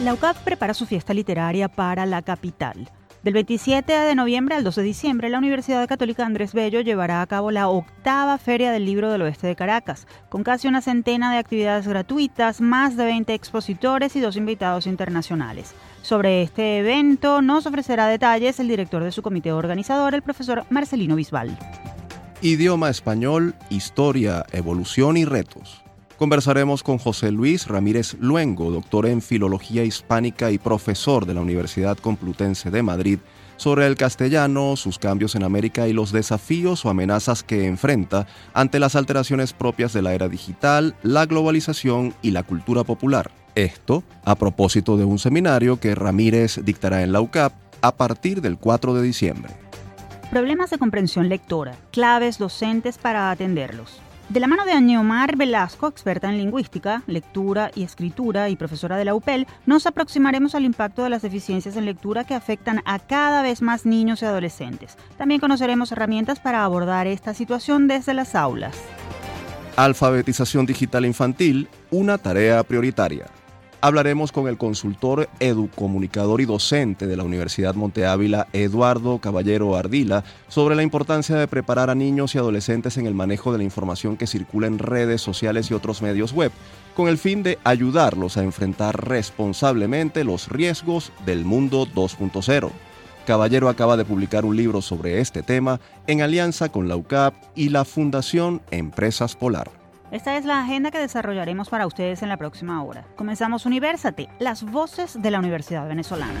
La UCAP prepara su fiesta literaria para la capital. Del 27 de noviembre al 2 de diciembre, la Universidad Católica Andrés Bello llevará a cabo la octava Feria del Libro del Oeste de Caracas, con casi una centena de actividades gratuitas, más de 20 expositores y dos invitados internacionales. Sobre este evento nos ofrecerá detalles el director de su comité organizador, el profesor Marcelino Bisbal. Idioma español, historia, evolución y retos. Conversaremos con José Luis Ramírez Luengo, doctor en Filología Hispánica y profesor de la Universidad Complutense de Madrid, sobre el castellano, sus cambios en América y los desafíos o amenazas que enfrenta ante las alteraciones propias de la era digital, la globalización y la cultura popular. Esto a propósito de un seminario que Ramírez dictará en la UCAP a partir del 4 de diciembre. Problemas de comprensión lectora, claves docentes para atenderlos. De la mano de Añomar Velasco, experta en lingüística, lectura y escritura y profesora de la UPEL, nos aproximaremos al impacto de las deficiencias en lectura que afectan a cada vez más niños y adolescentes. También conoceremos herramientas para abordar esta situación desde las aulas. Alfabetización digital infantil, una tarea prioritaria hablaremos con el consultor educomunicador y docente de la Universidad Monte Ávila, Eduardo Caballero Ardila, sobre la importancia de preparar a niños y adolescentes en el manejo de la información que circula en redes sociales y otros medios web, con el fin de ayudarlos a enfrentar responsablemente los riesgos del mundo 2.0. Caballero acaba de publicar un libro sobre este tema en alianza con la UCAP y la Fundación Empresas Polar. Esta es la agenda que desarrollaremos para ustedes en la próxima hora. Comenzamos Universate, las voces de la Universidad Venezolana.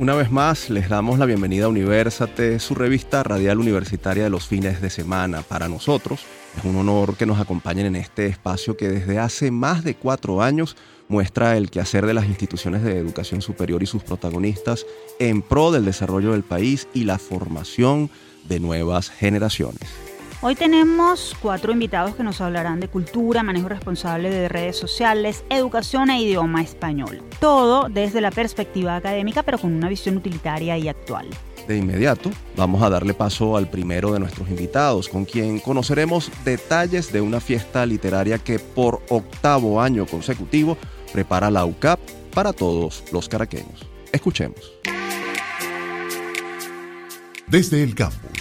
Una vez más, les damos la bienvenida a Universate, su revista radial universitaria de los fines de semana. Para nosotros es un honor que nos acompañen en este espacio que desde hace más de cuatro años muestra el quehacer de las instituciones de educación superior y sus protagonistas en pro del desarrollo del país y la formación de nuevas generaciones. Hoy tenemos cuatro invitados que nos hablarán de cultura, manejo responsable de redes sociales, educación e idioma español. Todo desde la perspectiva académica, pero con una visión utilitaria y actual. De inmediato, vamos a darle paso al primero de nuestros invitados, con quien conoceremos detalles de una fiesta literaria que por octavo año consecutivo prepara la UCAP para todos los caraqueños. Escuchemos. Desde el campus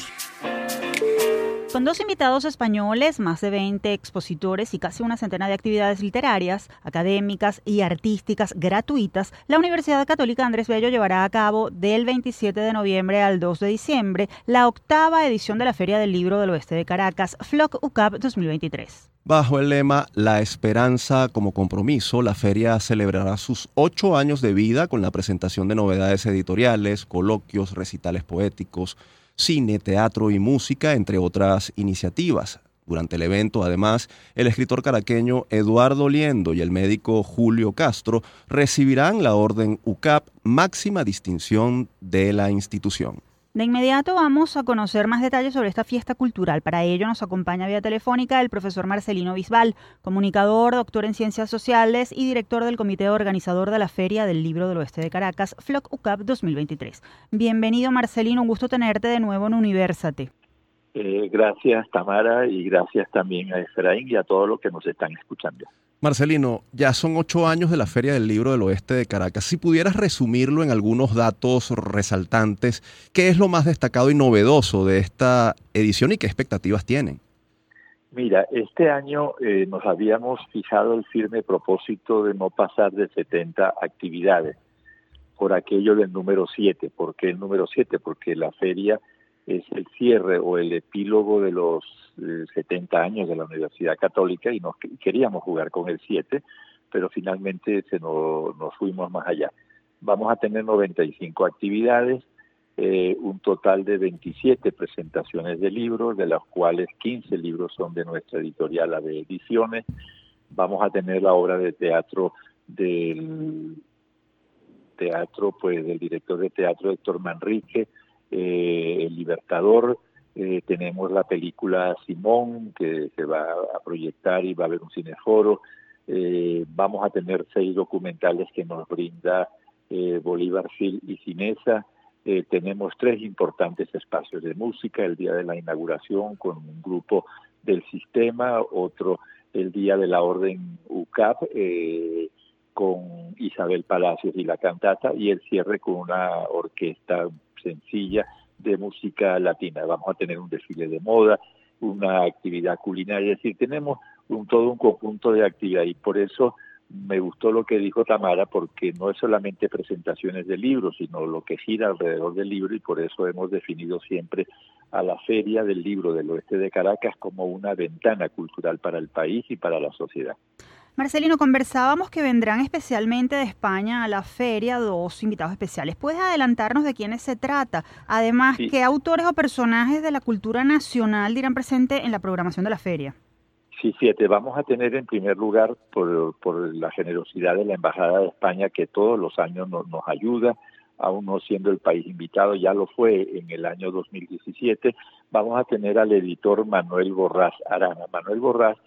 con dos invitados españoles, más de 20 expositores y casi una centena de actividades literarias, académicas y artísticas gratuitas, la Universidad Católica Andrés Bello llevará a cabo del 27 de noviembre al 2 de diciembre la octava edición de la Feria del Libro del Oeste de Caracas, FLOC UCAP 2023. Bajo el lema La esperanza como compromiso, la feria celebrará sus ocho años de vida con la presentación de novedades editoriales, coloquios, recitales poéticos, cine, teatro y música, entre otras iniciativas. Durante el evento, además, el escritor caraqueño Eduardo Liendo y el médico Julio Castro recibirán la Orden UCAP, máxima distinción de la institución. De inmediato vamos a conocer más detalles sobre esta fiesta cultural. Para ello nos acompaña vía telefónica el profesor Marcelino Bisbal, comunicador, doctor en ciencias sociales y director del comité organizador de la Feria del Libro del Oeste de Caracas, FLOC UCAP 2023. Bienvenido Marcelino, un gusto tenerte de nuevo en Universate. Eh, gracias Tamara y gracias también a Efraín y a todos los que nos están escuchando. Marcelino, ya son ocho años de la Feria del Libro del Oeste de Caracas. Si pudieras resumirlo en algunos datos resaltantes, ¿qué es lo más destacado y novedoso de esta edición y qué expectativas tienen? Mira, este año eh, nos habíamos fijado el firme propósito de no pasar de 70 actividades por aquello del número 7. ¿Por qué el número 7? Porque la feria es el cierre o el epílogo de los 70 años de la Universidad Católica y nos queríamos jugar con el 7, pero finalmente se nos, fuimos más allá. Vamos a tener 95 actividades, eh, un total de 27 presentaciones de libros, de las cuales 15 libros son de nuestra editorial, de Ediciones. Vamos a tener la obra de teatro del teatro, pues del director de teatro Héctor Manrique, eh, El Libertador, eh, tenemos la película Simón, que se va a proyectar y va a haber un cineforo. Eh, vamos a tener seis documentales que nos brinda eh, Bolívar Phil y Cinesa. Eh, tenemos tres importantes espacios de música, el día de la inauguración con un grupo del sistema, otro el día de la orden UCAP con Isabel Palacios y la cantata y el cierre con una orquesta sencilla de música latina. Vamos a tener un desfile de moda, una actividad culinaria, es decir, tenemos un, todo un conjunto de actividades y por eso me gustó lo que dijo Tamara porque no es solamente presentaciones de libros, sino lo que gira alrededor del libro y por eso hemos definido siempre a la Feria del Libro del Oeste de Caracas como una ventana cultural para el país y para la sociedad. Marcelino, conversábamos que vendrán especialmente de España a la feria dos invitados especiales. ¿Puedes adelantarnos de quiénes se trata? Además, ¿qué autores o personajes de la cultura nacional dirán presente en la programación de la feria? Sí, siete. Vamos a tener en primer lugar, por, por la generosidad de la Embajada de España, que todos los años nos, nos ayuda, aún no siendo el país invitado, ya lo fue en el año 2017, vamos a tener al editor Manuel Borrás Arana. Manuel Borrás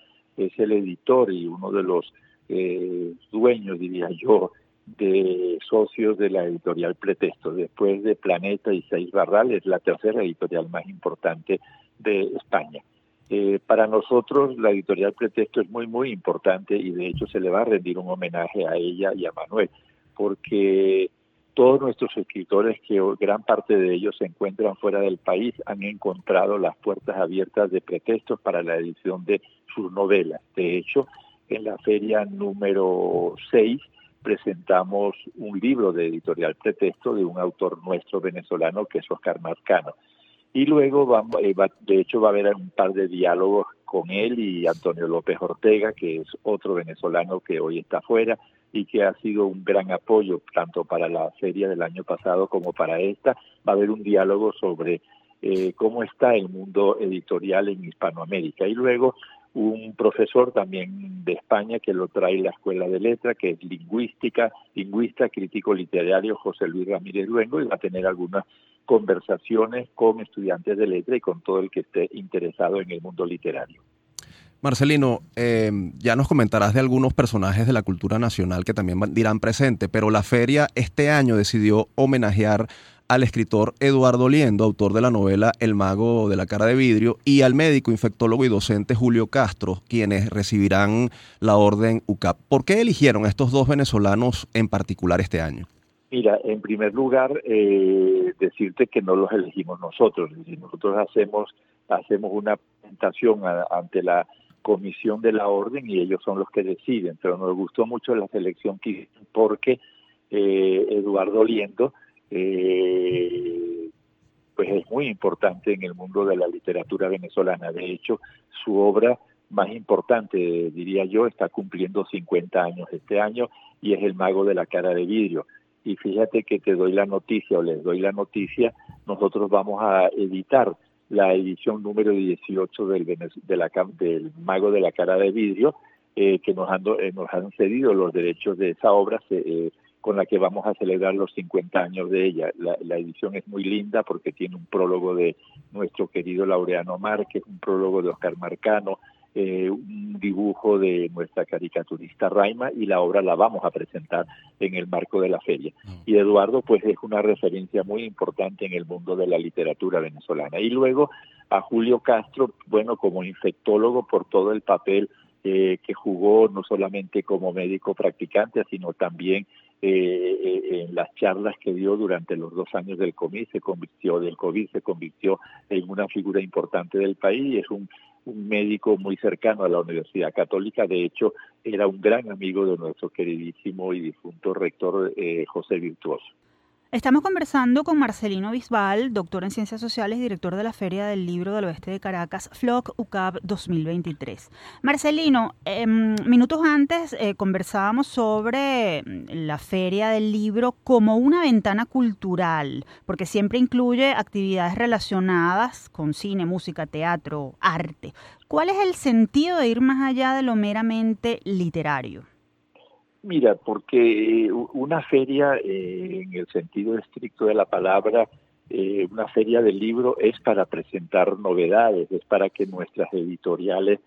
es el editor y uno de los eh, dueños, diría yo, de socios de la editorial Pretexto. Después de Planeta y Seis Barral, es la tercera editorial más importante de España. Eh, para nosotros la editorial Pretexto es muy, muy importante y de hecho se le va a rendir un homenaje a ella y a Manuel, porque todos nuestros escritores, que gran parte de ellos se encuentran fuera del país, han encontrado las puertas abiertas de pretextos para la edición de sus novelas. De hecho, en la feria número 6 presentamos un libro de editorial pretexto de un autor nuestro venezolano que es Oscar Marcano. Y luego, vamos, eh, de hecho, va a haber un par de diálogos con él y Antonio López Ortega, que es otro venezolano que hoy está fuera y que ha sido un gran apoyo tanto para la feria del año pasado como para esta. Va a haber un diálogo sobre eh, cómo está el mundo editorial en Hispanoamérica. Y luego un profesor también de España que lo trae la Escuela de Letra, que es lingüística, lingüista, crítico literario José Luis Ramírez Luengo, y va a tener algunas conversaciones con estudiantes de letra y con todo el que esté interesado en el mundo literario. Marcelino, eh, ya nos comentarás de algunos personajes de la cultura nacional que también dirán presente, pero la feria este año decidió homenajear al escritor Eduardo Liendo, autor de la novela El mago de la cara de vidrio, y al médico, infectólogo y docente Julio Castro, quienes recibirán la orden UCAP. ¿Por qué eligieron a estos dos venezolanos en particular este año? Mira, en primer lugar, eh, decirte que no los elegimos nosotros. Nosotros hacemos, hacemos una presentación ante la comisión de la orden y ellos son los que deciden, pero nos gustó mucho la selección que porque eh, Eduardo Liendo eh, pues es muy importante en el mundo de la literatura venezolana. De hecho, su obra más importante, diría yo, está cumpliendo 50 años este año y es El mago de la cara de vidrio. Y fíjate que te doy la noticia o les doy la noticia, nosotros vamos a editar la edición número 18 del, de del Mago de la Cara de Vidrio, eh, que nos han, eh, nos han cedido los derechos de esa obra eh, con la que vamos a celebrar los 50 años de ella. La, la, edición es muy linda porque tiene un prólogo de nuestro querido Laureano Márquez, un prólogo de Oscar Marcano, eh, un dibujo de nuestra caricaturista Raima y la obra la vamos a presentar en el marco de la feria. Mm. Y Eduardo pues es una referencia muy importante en el mundo de la literatura venezolana. Y luego a Julio Castro, bueno, como infectólogo por todo el papel eh, que jugó no solamente como médico practicante, sino también eh, eh, en las charlas que dio durante los dos años del COVID, se convirtió del COVID, se convirtió en una figura importante del país, es un, un médico muy cercano a la Universidad Católica, de hecho era un gran amigo de nuestro queridísimo y difunto rector eh, José Virtuoso. Estamos conversando con Marcelino Bisbal, doctor en Ciencias Sociales y director de la Feria del Libro del Oeste de Caracas, FLOC UCAP 2023. Marcelino, em, minutos antes eh, conversábamos sobre mm, la Feria del Libro como una ventana cultural, porque siempre incluye actividades relacionadas con cine, música, teatro, arte. ¿Cuál es el sentido de ir más allá de lo meramente literario? Mira, porque una feria, eh, en el sentido estricto de la palabra, eh, una feria del libro es para presentar novedades, es para que nuestras editoriales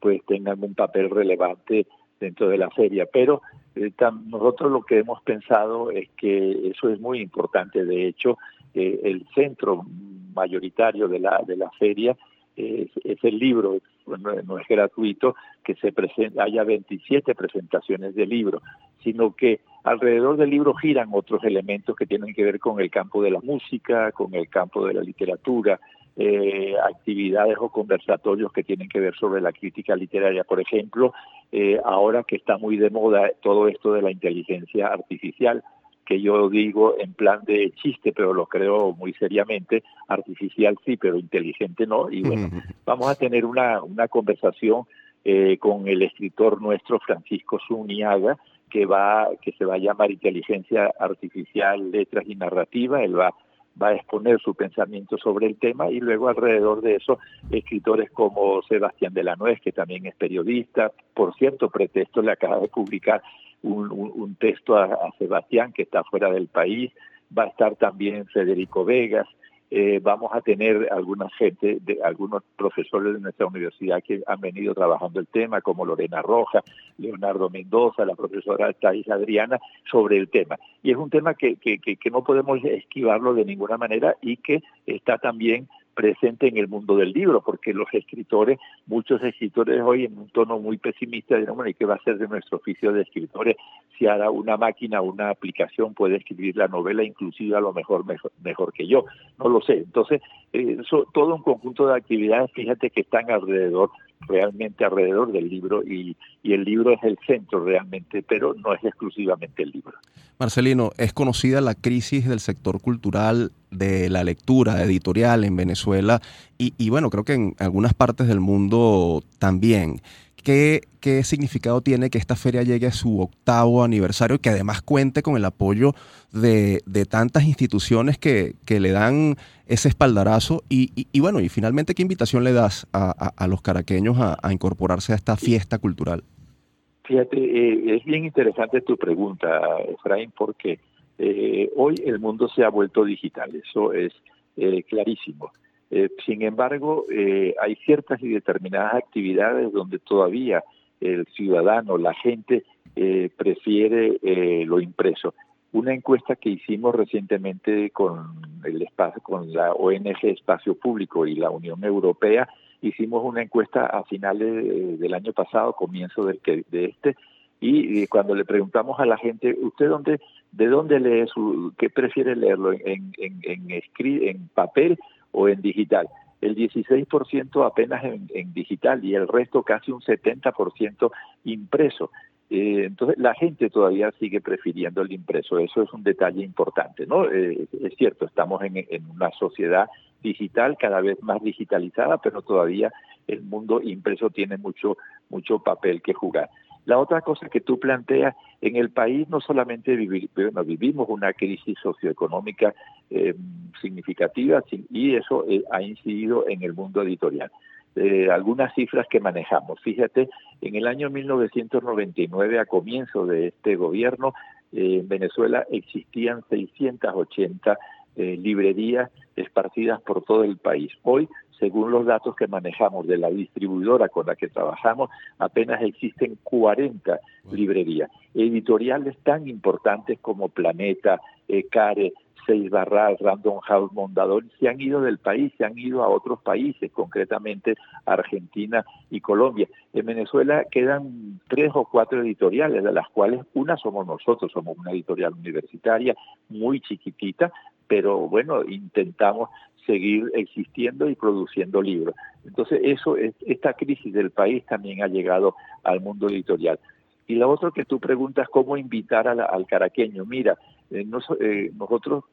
pues tengan un papel relevante dentro de la feria. Pero eh, nosotros lo que hemos pensado es que eso es muy importante. De hecho, el centro mayoritario de la, de la feria es, el libro, no, es gratuito que se presente, haya 27 presentaciones de libro, sino que alrededor del libro giran otros elementos que tienen que ver con el campo de la música, con el campo de la literatura, eh, actividades o conversatorios que tienen que ver sobre la crítica literaria. Por ejemplo, eh, ahora que está muy de moda todo esto de la inteligencia artificial, que yo digo en plan de chiste, pero lo creo muy seriamente, artificial sí, pero inteligente no. Y bueno, vamos a tener una, una conversación eh, con el escritor nuestro Francisco Zuniaga, que va que se va a llamar Inteligencia Artificial, Letras y Narrativa. Él va va a exponer su pensamiento sobre el tema y luego alrededor de eso escritores como Sebastián de la Nuez, que también es periodista, por cierto, pretexto le acaba de publicar un, texto a, Sebastián que está fuera del país, va a estar también Federico Vegas, eh, vamos a tener alguna gente, de, algunos profesores de nuestra universidad que han venido trabajando el tema, como Lorena Roja, Leonardo Mendoza, la profesora Thais Adriana, sobre el tema. Y es un tema que, que, que no podemos esquivarlo de ninguna manera y que está también presente en el mundo del libro, porque los escritores, muchos escritores hoy en un tono muy pesimista dirán, bueno, ¿y qué va a ser de nuestro oficio de escritores si ahora una máquina, una aplicación puede escribir la novela, inclusive a lo mejor mejor, que yo? No lo sé. Entonces, eh, todo un conjunto de actividades, fíjate que están alrededor realmente alrededor del libro y, el libro es el centro realmente, pero no es exclusivamente el libro. Marcelino, es conocida la crisis del sector cultural, de la lectura editorial en Venezuela y, y bueno, creo que en algunas partes del mundo también. ¿Qué, ¿Qué, significado tiene que esta feria llegue a su octavo aniversario y que además cuente con el apoyo de, tantas instituciones que, le dan ese espaldarazo? Y, bueno, y finalmente, ¿qué invitación le das a, a, los caraqueños a, a, incorporarse a esta fiesta cultural? Fíjate, eh, es bien interesante tu pregunta, Efraín, porque eh, hoy el mundo se ha vuelto digital, eso es eh, clarísimo. Eh, sin embargo, eh, hay ciertas y determinadas actividades donde todavía el ciudadano, la gente, eh, prefiere lo impreso. Una encuesta que hicimos recientemente con el espacio, con la ONG Espacio Público y la Unión Europea, hicimos una encuesta a finales del año pasado, comienzo de, de este, y, cuando le preguntamos a la gente, ¿usted dónde, de dónde lee su, qué prefiere leerlo, en, en, en, en papel o en digital. El 16% apenas en, digital y el resto casi un 70% impreso. Eh, entonces la gente todavía sigue prefiriendo el impreso, eso es un detalle importante, ¿no? Eh, es cierto, estamos en, en, una sociedad digital cada vez más digitalizada, pero todavía el mundo impreso tiene mucho mucho papel que jugar. La otra cosa que tú planteas, en el país no solamente vivimos una crisis socioeconómica eh, significativa y eso eh, ha incidido en el mundo editorial. Eh, algunas cifras que manejamos. Fíjate, en el año 1999, a comienzo de este gobierno, en Venezuela existían 680 librerías esparcidas por todo el país. Hoy según los datos que manejamos de la distribuidora con la que trabajamos, apenas existen 40 librerías. Editoriales tan importantes como Planeta, Care, Seis Barral, Random House, Mondador, se han ido del país, se han ido a otros países, concretamente Argentina y Colombia. En Venezuela quedan tres o cuatro editoriales, de las cuales una somos nosotros, somos una editorial universitaria muy chiquitita, pero bueno, intentamos seguir existiendo y produciendo libros. Entonces, eso esta crisis del país también ha llegado al mundo editorial. Y lo otro que tú preguntas, ¿cómo invitar al caraqueño? Mira, eh, nosotros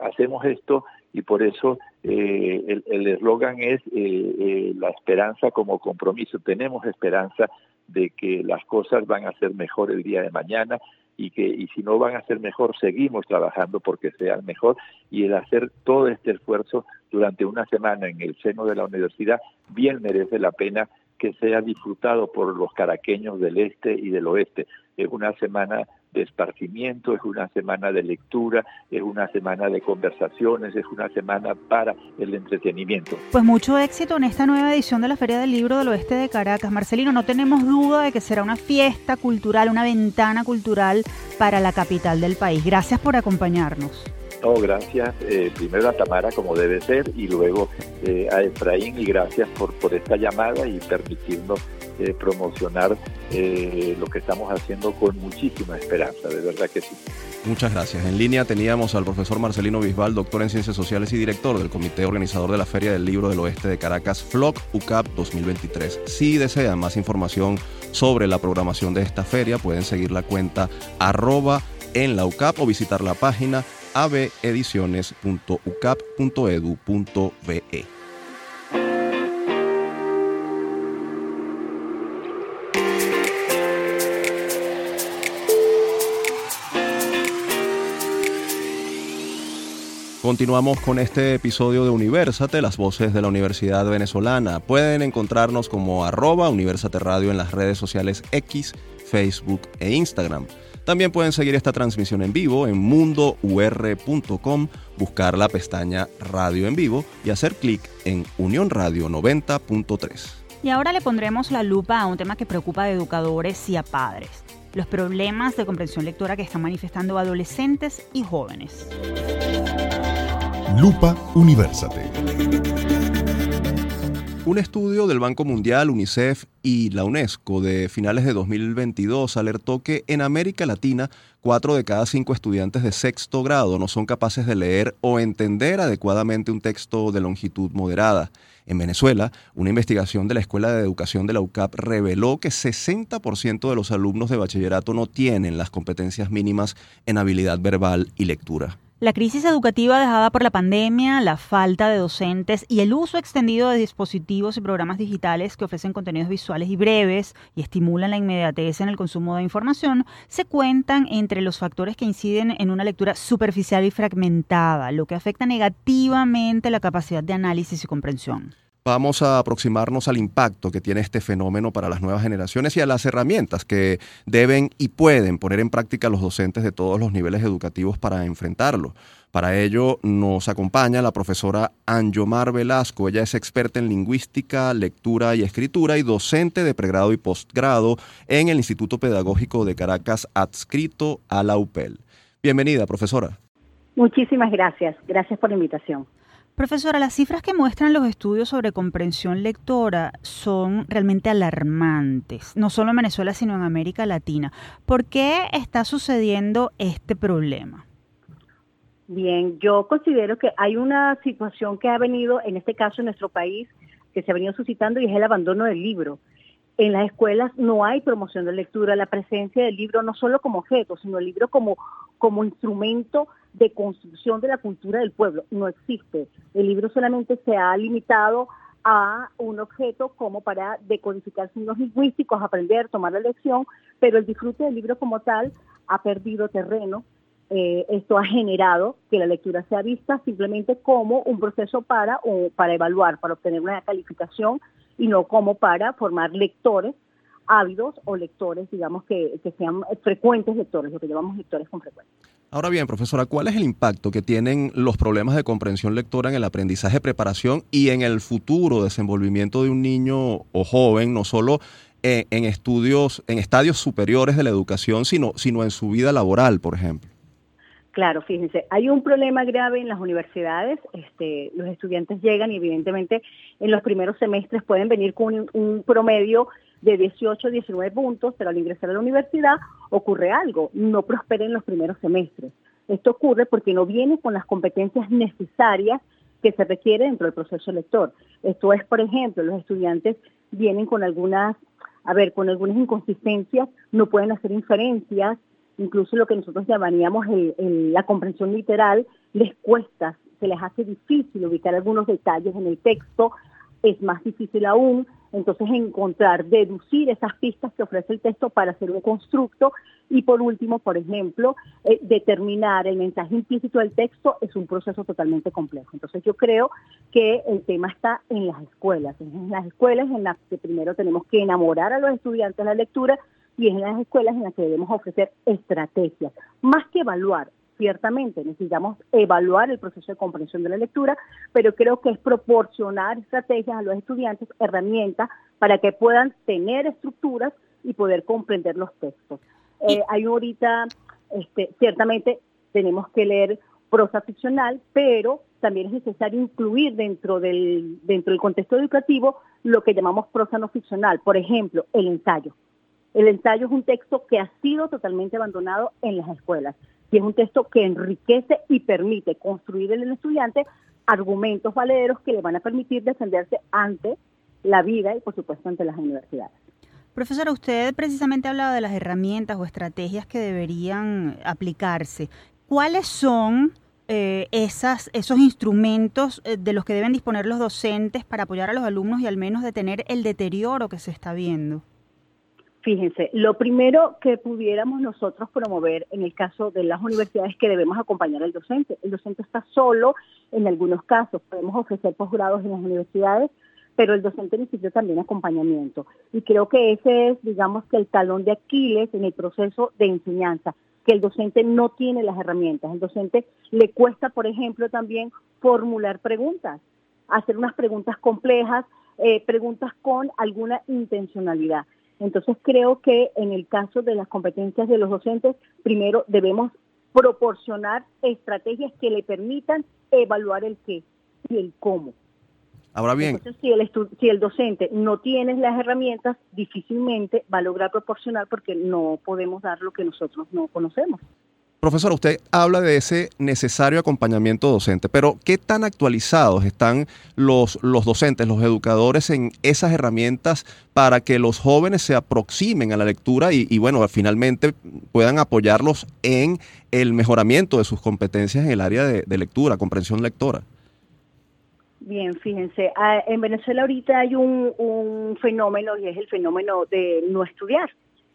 hacemos esto y por eso el eslogan es la esperanza como compromiso. Tenemos esperanza de que las cosas van a ser mejor el día de mañana y que y si no van a ser mejor seguimos trabajando porque sean mejor y el hacer todo este esfuerzo durante una semana en el seno de la universidad bien merece la pena que sea disfrutado por los caraqueños del este y del oeste. Es una semana de esparcimiento, es una semana de lectura, es una semana de conversaciones, es una semana para el entretenimiento. Pues mucho éxito en esta nueva edición de la Feria del Libro del Oeste de Caracas. Marcelino, no tenemos duda de que será una fiesta cultural, una ventana cultural para la capital del país. Gracias por acompañarnos. No, gracias eh, primero a Tamara como debe ser y luego eh, a Efraín y gracias por, por esta llamada y permitirnos eh, promocionar lo que estamos haciendo con muchísima esperanza, de verdad que sí. Muchas gracias. En línea teníamos al profesor Marcelino Bisbal, doctor en Ciencias Sociales y director del Comité Organizador de la Feria del Libro del Oeste de Caracas, FLOC UCAP 2023. Si desean más información sobre la programación de esta feria, pueden seguir la cuenta arroba en la UCAP o visitar la página abediciones.ucap.edu.be. Continuamos con este episodio de Universate, las voces de la Universidad Venezolana. Pueden encontrarnos como arroba Universate Radio en las redes sociales X, Facebook e Instagram. También pueden seguir esta transmisión en vivo en mundour.com, buscar la pestaña Radio en vivo y hacer clic en Unión Radio 90.3. Y ahora le pondremos la lupa a un tema que preocupa a educadores y a padres, los problemas de comprensión lectora que están manifestando adolescentes y jóvenes. Lupa Universate. Un estudio del Banco Mundial, UNICEF y la UNESCO de finales de 2022 alertó que en América Latina, cuatro de cada cinco estudiantes de sexto grado no son capaces de leer o entender adecuadamente un texto de longitud moderada. En Venezuela, una investigación de la Escuela de Educación de la UCAP reveló que 60% de los alumnos de bachillerato no tienen las competencias mínimas en habilidad verbal y lectura. La crisis educativa dejada por la pandemia, la falta de docentes y el uso extendido de dispositivos y programas digitales que ofrecen contenidos visuales y breves y estimulan la inmediatez en el consumo de información se cuentan entre los factores que inciden en una lectura superficial y fragmentada, lo que afecta negativamente la capacidad de análisis y comprensión. Vamos a aproximarnos al impacto que tiene este fenómeno para las nuevas generaciones y a las herramientas que deben y pueden poner en práctica los docentes de todos los niveles educativos para enfrentarlo. Para ello nos acompaña la profesora Anjomar Velasco. Ella es experta en lingüística, lectura y escritura y docente de pregrado y postgrado en el Instituto Pedagógico de Caracas adscrito a la UPEL. Bienvenida, profesora. Muchísimas gracias. Gracias por la invitación. Profesora, las cifras que muestran los estudios sobre comprensión lectora son realmente alarmantes, no solo en Venezuela, sino en América Latina. ¿Por qué está sucediendo este problema? Bien, yo considero que hay una situación que ha venido, en este caso en nuestro país, que se ha venido suscitando y es el abandono del libro. En las escuelas no hay promoción de lectura, la presencia del libro no solo como objeto, sino el libro como, como instrumento de construcción de la cultura del pueblo. No existe. El libro solamente se ha limitado a un objeto como para decodificar signos lingüísticos, aprender, tomar la lección, pero el disfrute del libro como tal ha perdido terreno. Eh, esto ha generado que la lectura sea vista simplemente como un proceso para, o para evaluar, para obtener una calificación y no como para formar lectores ávidos o lectores, digamos, que, que sean frecuentes lectores, lo que llamamos lectores con frecuencia. Ahora bien, profesora, ¿cuál es el impacto que tienen los problemas de comprensión lectora en el aprendizaje, preparación y en el futuro desenvolvimiento de un niño o joven, no solo en, estudios, en estadios superiores de la educación, sino, sino en su vida laboral, por ejemplo? Claro, fíjense, hay un problema grave en las universidades. Este, los estudiantes llegan y evidentemente en los primeros semestres pueden venir con un promedio de 18 19 puntos, pero al ingresar a la universidad ocurre algo, no prospera en los primeros semestres. Esto ocurre porque no viene con las competencias necesarias que se requieren dentro del proceso lector. Esto es, por ejemplo, los estudiantes vienen con algunas a ver, con algunas inconsistencias no pueden hacer inferencias, incluso lo que nosotros llamaríamos la comprensión literal, les cuesta, se les hace difícil ubicar algunos detalles en el texto, es más difícil aún. Entonces encontrar, deducir esas pistas que ofrece el texto para hacer un constructo. Y por último, por ejemplo, eh, determinar el mensaje implícito del texto es un proceso totalmente complejo. Entonces yo creo que el tema está en las escuelas, en las escuelas en las que primero tenemos que enamorar a los estudiantes de la lectura y es en las escuelas en las que debemos ofrecer estrategias, más que evaluar, ciertamente necesitamos evaluar el proceso de comprensión de la lectura, pero creo que es proporcionar estrategias a los estudiantes, herramientas para que puedan tener estructuras y poder comprender los textos. Eh, hay ahorita, este, ciertamente tenemos que leer prosa ficcional, pero también es necesario incluir dentro del, dentro del contexto educativo lo que llamamos prosa no ficcional, por ejemplo, el ensayo. El ensayo es un texto que ha sido totalmente abandonado en las escuelas y es un texto que enriquece y permite construir en el estudiante argumentos valederos que le van a permitir defenderse ante la vida y por supuesto ante las universidades. Profesora, usted precisamente hablaba de las herramientas o estrategias que deberían aplicarse. ¿Cuáles son eh, esas, esos instrumentos eh, de los que deben disponer los docentes para apoyar a los alumnos y al menos detener el deterioro que se está viendo? Fíjense, lo primero que pudiéramos nosotros promover en el caso de las universidades es que debemos acompañar al docente. El docente está solo en algunos casos, podemos ofrecer posgrados en las universidades, pero el docente necesita también acompañamiento. Y creo que ese es, digamos, el talón de Aquiles en el proceso de enseñanza, que el docente no tiene las herramientas. El docente le cuesta, por ejemplo, también formular preguntas, hacer unas preguntas complejas, eh, preguntas con alguna intencionalidad. Entonces creo que en el caso de las competencias de los docentes, primero debemos proporcionar estrategias que le permitan evaluar el qué y el cómo. Ahora bien, Entonces, si el, si el docente no tiene las herramientas, difícilmente va a lograr proporcionar porque no podemos dar lo que nosotros no conocemos. Profesor, usted habla de ese necesario acompañamiento docente, pero ¿qué tan actualizados están los, los docentes, los educadores en esas herramientas para que los jóvenes se aproximen a la lectura y, bueno, finalmente puedan apoyarlos en el mejoramiento de sus competencias en el área de, lectura, comprensión lectora? Bien, fíjense, ah, en Venezuela ahorita hay un, un fenómeno y es el fenómeno de no estudiar,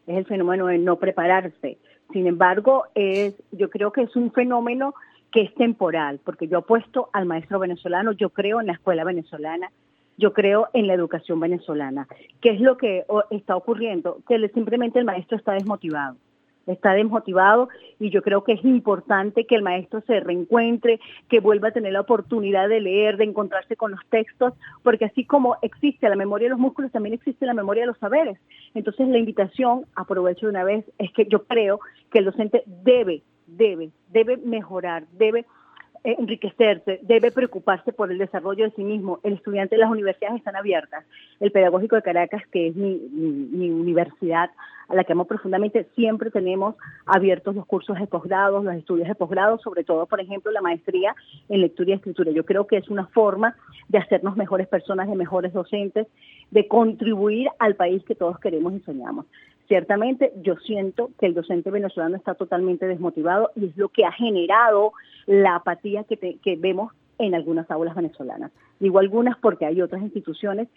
es el fenómeno de no prepararse. Sin embargo, es, yo creo que es un fenómeno que es temporal, porque yo apuesto al maestro venezolano, yo creo en la escuela venezolana, yo creo en la educación venezolana. ¿Qué es lo que está ocurriendo? Que simplemente el maestro está desmotivado está desmotivado y yo creo que es importante que el maestro se reencuentre, que vuelva a tener la oportunidad de leer, de encontrarse con los textos, porque así como existe la memoria de los músculos, también existe la memoria de los saberes. Entonces la invitación, aprovecho de una vez, es que yo creo que el docente debe, debe, debe mejorar, debe enriquecerse, debe preocuparse por el desarrollo de sí mismo. El estudiante de las universidades están abiertas. El Pedagógico de Caracas, que es mi, universidad a la que amo profundamente, siempre tenemos abiertos los cursos de posgrado, los estudios de posgrado, sobre todo, por ejemplo, la maestría en lectura y escritura. Yo creo que es una forma de hacernos mejores personas, de mejores docentes, de contribuir al país que todos queremos y soñamos. Ciertamente yo siento que el docente venezolano está totalmente desmotivado y es lo que ha generado la apatía que, que vemos en algunas aulas venezolanas. Digo algunas porque hay otras instituciones,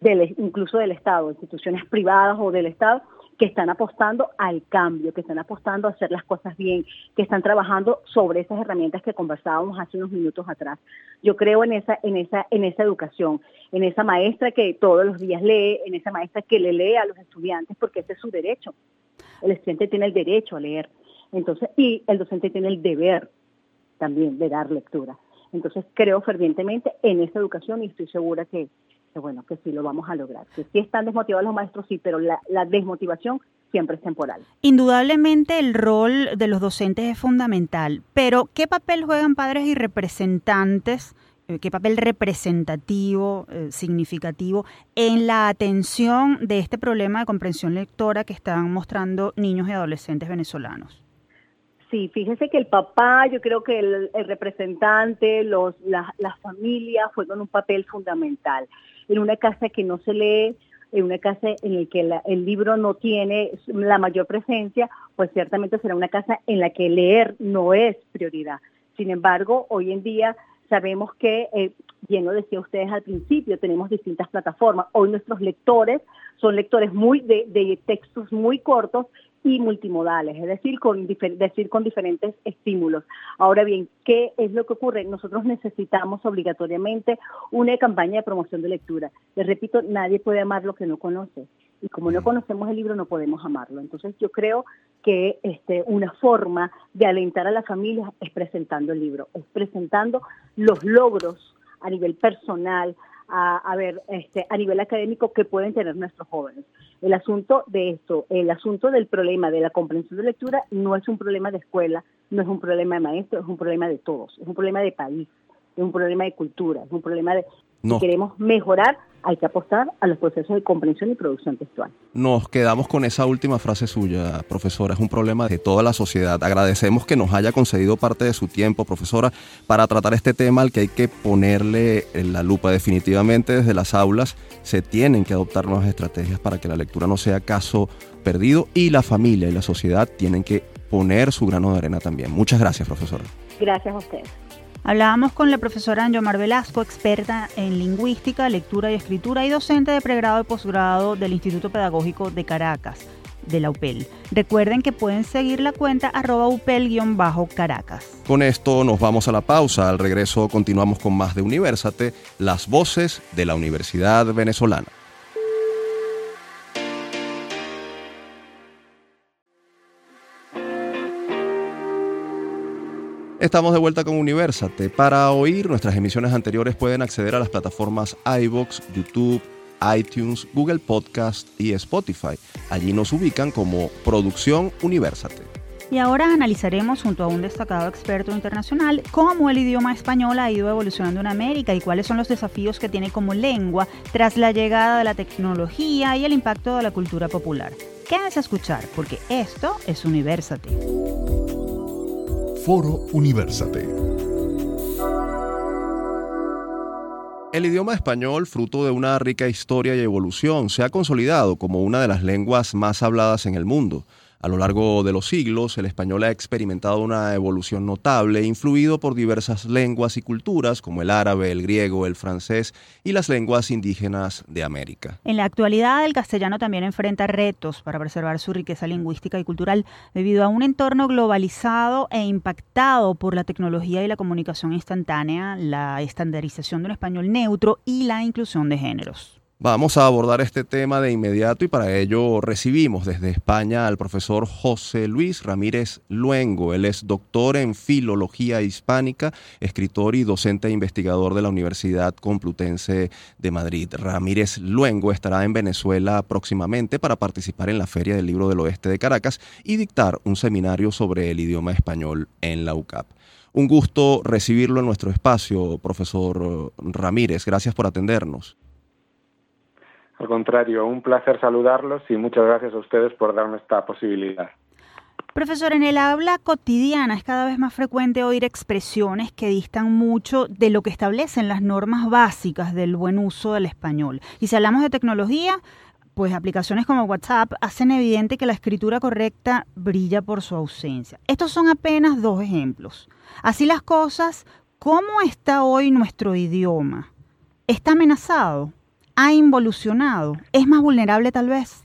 del, incluso del Estado, instituciones privadas o del Estado, que están apostando al cambio, que están apostando a hacer las cosas bien, que están trabajando sobre esas herramientas que conversábamos hace unos minutos atrás. Yo creo en esa, en esa, en esa educación, en esa maestra que todos los días lee, en esa maestra que le lee a los estudiantes, porque ese es su derecho. El estudiante tiene el derecho a leer. Entonces, y el docente tiene el deber también de dar lectura. Entonces, creo fervientemente en esa educación y estoy segura que, bueno, que sí lo vamos a lograr. Que sí están desmotivados los maestros, sí, pero la, desmotivación siempre es temporal. Indudablemente el rol de los docentes es fundamental, pero ¿qué papel juegan padres y representantes? Eh, ¿Qué papel representativo, eh, significativo en la atención de este problema de comprensión lectora que están mostrando niños y adolescentes venezolanos? Sí, fíjese que el papá, yo creo que el, representante, los, las familias juegan un papel fundamental. En una casa que no se lee, en una casa en la que el libro no tiene la mayor presencia, pues ciertamente será una casa en la que leer no es prioridad. Sin embargo, hoy en día sabemos que, eh, bien lo decía ustedes al principio, tenemos distintas plataformas. Hoy nuestros lectores son lectores muy de textos muy cortos y multimodales, es decir con, decir, con diferentes estímulos. Ahora bien, ¿qué es lo que ocurre? Nosotros necesitamos obligatoriamente una campaña de promoción de lectura. Les repito, nadie puede amar lo que no conoce. Y como no conocemos el libro, no podemos amarlo. Entonces yo creo que este, una forma de alentar a la familia es presentando el libro, es presentando los logros a nivel personal, a, ver este, a nivel académico que pueden tener nuestros jóvenes. El asunto de esto, el asunto del problema de la comprensión de lectura no es un problema de escuela, no es un problema de maestro, es un problema de todos, es un problema de país, es un problema de cultura, es un problema de si queremos mejorar hay que apostar a los procesos de comprensión y producción textual. Nos quedamos con esa última frase suya, profesora. Es un problema de toda la sociedad. Agradecemos que nos haya concedido parte de su tiempo, profesora, para tratar este tema al que hay que ponerle en la lupa. Definitivamente desde las aulas se tienen que adoptar nuevas estrategias para que la lectura no sea caso perdido y la familia y la sociedad tienen que poner su grano de arena también. Muchas gracias, profesora. Gracias a ustedes. Hablábamos con la profesora Anjomar Velasco, experta en lingüística, lectura y escritura y docente de pregrado y posgrado del Instituto Pedagógico de Caracas, de la UPEL. Recuerden que pueden seguir la cuenta arroba UPEL-Caracas. Con esto nos vamos a la pausa. Al regreso continuamos con más de Universate, las voces de la Universidad Venezolana. Estamos de vuelta con Universate. Para oír nuestras emisiones anteriores pueden acceder a las plataformas iBox, YouTube, iTunes, Google Podcast y Spotify. Allí nos ubican como Producción Universate. Y ahora analizaremos junto a un destacado experto internacional cómo el idioma español ha ido evolucionando en América y cuáles son los desafíos que tiene como lengua tras la llegada de la tecnología y el impacto de la cultura popular. Quédense a escuchar porque esto es Universate. Foro Universate. El idioma español, fruto de una rica historia y evolución, se ha consolidado como una de las lenguas más habladas en el mundo. A lo largo de los siglos, el español ha experimentado una evolución notable, influido por diversas lenguas y culturas como el árabe, el griego, el francés y las lenguas indígenas de América. En la actualidad, el castellano también enfrenta retos para preservar su riqueza lingüística y cultural debido a un entorno globalizado e impactado por la tecnología y la comunicación instantánea, la estandarización de un español neutro y la inclusión de géneros. Vamos a abordar este tema de inmediato y para ello recibimos desde España al profesor José Luis Ramírez Luengo. Él es doctor en Filología Hispánica, escritor y docente e investigador de la Universidad Complutense de Madrid. Ramírez Luengo estará en Venezuela próximamente para participar en la Feria del Libro del Oeste de Caracas y dictar un seminario sobre el idioma español en la UCAP. Un gusto recibirlo en nuestro espacio, profesor Ramírez. Gracias por atendernos. Al contrario, un placer saludarlos y muchas gracias a ustedes por darme esta posibilidad. Profesor, en el habla cotidiana es cada vez más frecuente oír expresiones que distan mucho de lo que establecen las normas básicas del buen uso del español. Y si hablamos de tecnología, pues aplicaciones como WhatsApp hacen evidente que la escritura correcta brilla por su ausencia. Estos son apenas dos ejemplos. Así las cosas, ¿cómo está hoy nuestro idioma? ¿Está amenazado? Ha involucionado? ¿Es más vulnerable tal vez?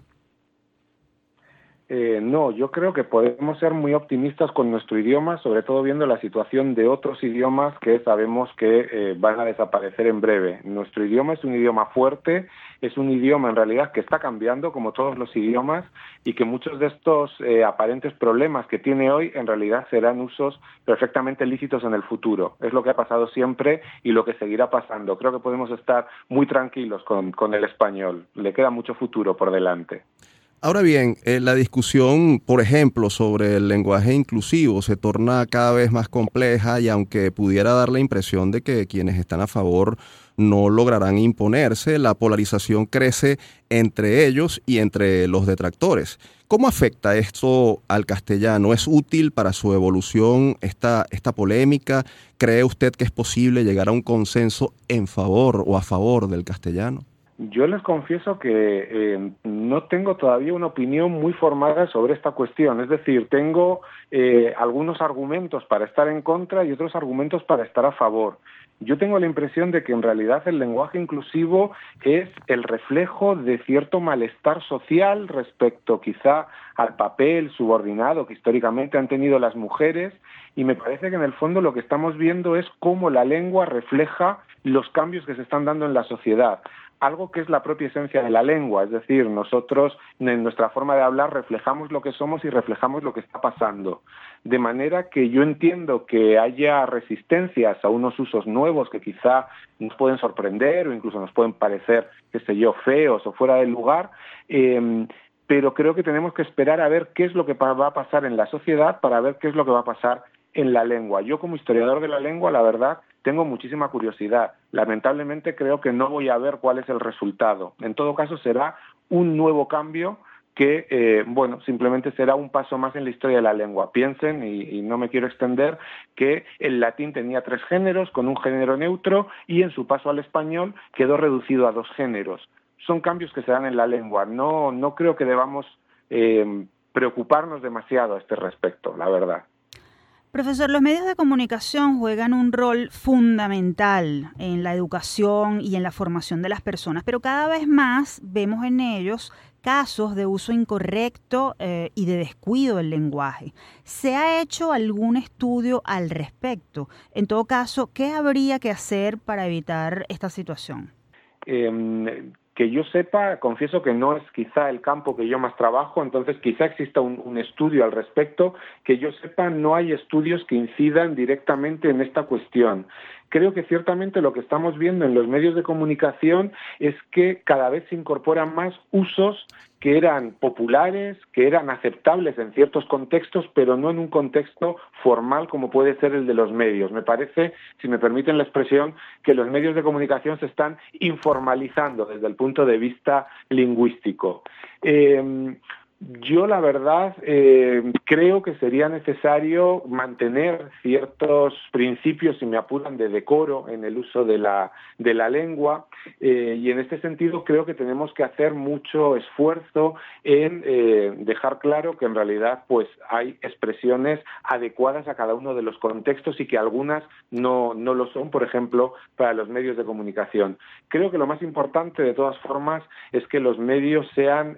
Eh, no, yo creo que podemos ser muy optimistas con nuestro idioma, sobre todo viendo la situación de otros idiomas que sabemos que eh, van a desaparecer en breve. Nuestro idioma es un idioma fuerte, es un idioma en realidad que está cambiando como todos los idiomas y que muchos de estos eh, aparentes problemas que tiene hoy en realidad serán usos perfectamente lícitos en el futuro. Es lo que ha pasado siempre y lo que seguirá pasando. Creo que podemos estar muy tranquilos con el español. Le queda mucho futuro por delante. Ahora bien, eh, la discusión, por ejemplo, sobre el lenguaje inclusivo se torna cada vez más compleja y aunque pudiera dar la impresión de que quienes están a favor no lograrán imponerse, la polarización crece entre ellos y entre los detractores. ¿Cómo afecta esto al castellano? ¿Es útil para su evolución esta, esta polémica? ¿Cree usted que es posible llegar a un consenso en favor o a favor del castellano? Yo les confieso que eh, no tengo todavía una opinión muy formada sobre esta cuestión. Es decir, tengo eh, algunos argumentos para estar en contra y otros argumentos para estar a favor. Yo tengo la impresión de que en realidad el lenguaje inclusivo es el reflejo de cierto malestar social respecto quizá al papel subordinado que históricamente han tenido las mujeres y me parece que en el fondo lo que estamos viendo es cómo la lengua refleja los cambios que se están dando en la sociedad algo que es la propia esencia de la lengua, es decir, nosotros en nuestra forma de hablar reflejamos lo que somos y reflejamos lo que está pasando. De manera que yo entiendo que haya resistencias a unos usos nuevos que quizá nos pueden sorprender o incluso nos pueden parecer, qué sé yo, feos o fuera del lugar, em, pero creo que tenemos que esperar a ver qué es lo que va a pasar en la sociedad para ver qué es lo que va a pasar en la lengua. Yo como historiador de la lengua, la verdad, tengo muchísima curiosidad. Lamentablemente creo que no voy a ver cuál es el resultado. En todo caso, será un nuevo cambio que, eh, bueno, simplemente será un paso más en la historia de la lengua. Piensen, y, no me quiero extender, que el latín tenía tres géneros con un género neutro y en su paso al español quedó reducido a dos géneros. Son cambios que se dan en la lengua. No, no creo que debamos eh, preocuparnos demasiado a este respecto, la verdad. Profesor, los medios de comunicación juegan un rol fundamental en la educación y en la formación de las personas, pero cada vez más vemos en ellos casos de uso incorrecto eh, y de descuido del lenguaje. ¿Se ha hecho algún estudio al respecto? En todo caso, ¿qué habría que hacer para evitar esta situación? Em, que yo sepa, confieso que no es quizá el campo que yo más trabajo, entonces quizá exista un, estudio al respecto. Que yo sepa, no hay estudios que incidan directamente en esta cuestión creo que ciertamente lo que estamos viendo en los medios de comunicación es que cada vez se incorporan más usos que eran populares, que eran aceptables en ciertos contextos, pero no en un contexto formal como puede ser el de los medios. Me parece, si me permiten la expresión, que los medios de comunicación se están informalizando desde el punto de vista lingüístico. Eh, yo, la verdad, eh, creo que sería necesario mantener ciertos principios, si me apuran, de decoro en el uso de la, de la lengua eh, y en este sentido creo que tenemos que hacer mucho esfuerzo en eh, dejar claro que en realidad pues hay expresiones adecuadas a cada uno de los contextos y que algunas no, no lo son, por ejemplo, para los medios de comunicación. Creo que lo más importante, de todas formas, es que los medios sean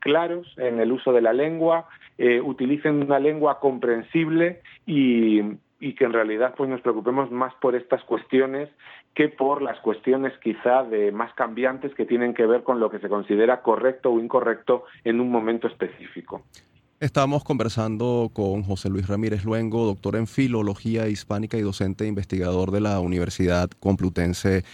claros, en el uso de la lengua, eh, utilicen una lengua comprensible y, que en realidad pues nos preocupemos más por estas cuestiones que por las cuestiones quizá de más cambiantes que tienen que ver con lo que se considera correcto o incorrecto en un momento específico. Estamos conversando con José Luis Ramírez Luengo, doctor en Filología Hispánica y docente e investigador de la Universidad Complutense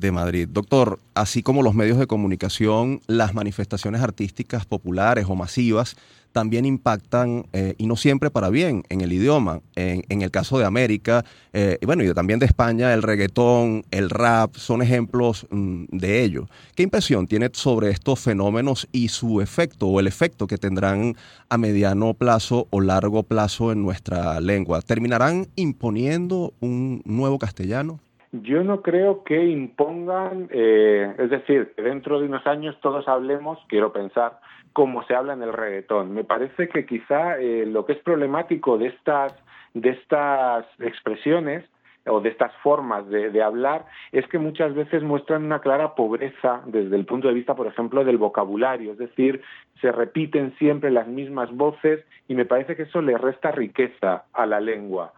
de Madrid. Doctor, así como los medios de comunicación, las manifestaciones artísticas populares o masivas también impactan, eh, y no siempre para bien, en el idioma. En, el caso de América, eh, y bueno, y también de España, el reggaetón, el rap, son ejemplos mm, de ello. ¿Qué impresión tiene sobre estos fenómenos y su efecto o el efecto que tendrán a mediano plazo o largo plazo en nuestra lengua? ¿Terminarán imponiendo un nuevo castellano? Yo no creo que impongan, eh, es decir, que dentro de unos años todos hablemos, quiero pensar, como se habla en el reggaetón. Me parece que quizá eh, lo que es problemático de estas, de estas expresiones o de estas formas de, hablar es que muchas veces muestran una clara pobreza desde el punto de vista, por ejemplo, del vocabulario, es decir, se repiten siempre las mismas voces y me parece que eso le resta riqueza a la lengua.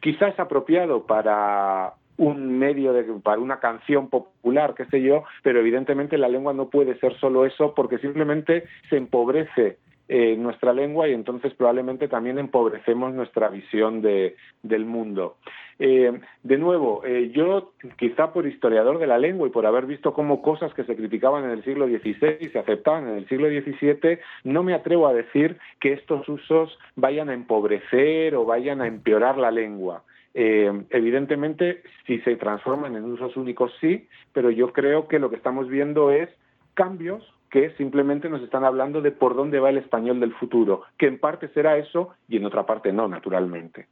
Quizás es apropiado para un medio de, para una canción popular, qué sé yo, pero evidentemente la lengua no puede ser solo eso porque simplemente se empobrece eh, nuestra lengua y entonces probablemente también empobrecemos nuestra visión de, del mundo. Eh, de nuevo, eh, yo quizá por historiador de la lengua y por haber visto cómo cosas que se criticaban en el siglo XVI se aceptaban en el siglo XVII, no me atrevo a decir que estos usos vayan a empobrecer o vayan a empeorar la lengua. Eh, evidentemente, si se transforman en usos únicos, sí, pero yo creo que lo que estamos viendo es cambios que simplemente nos están hablando de por dónde va el español del futuro, que en parte será eso y en otra parte no, naturalmente.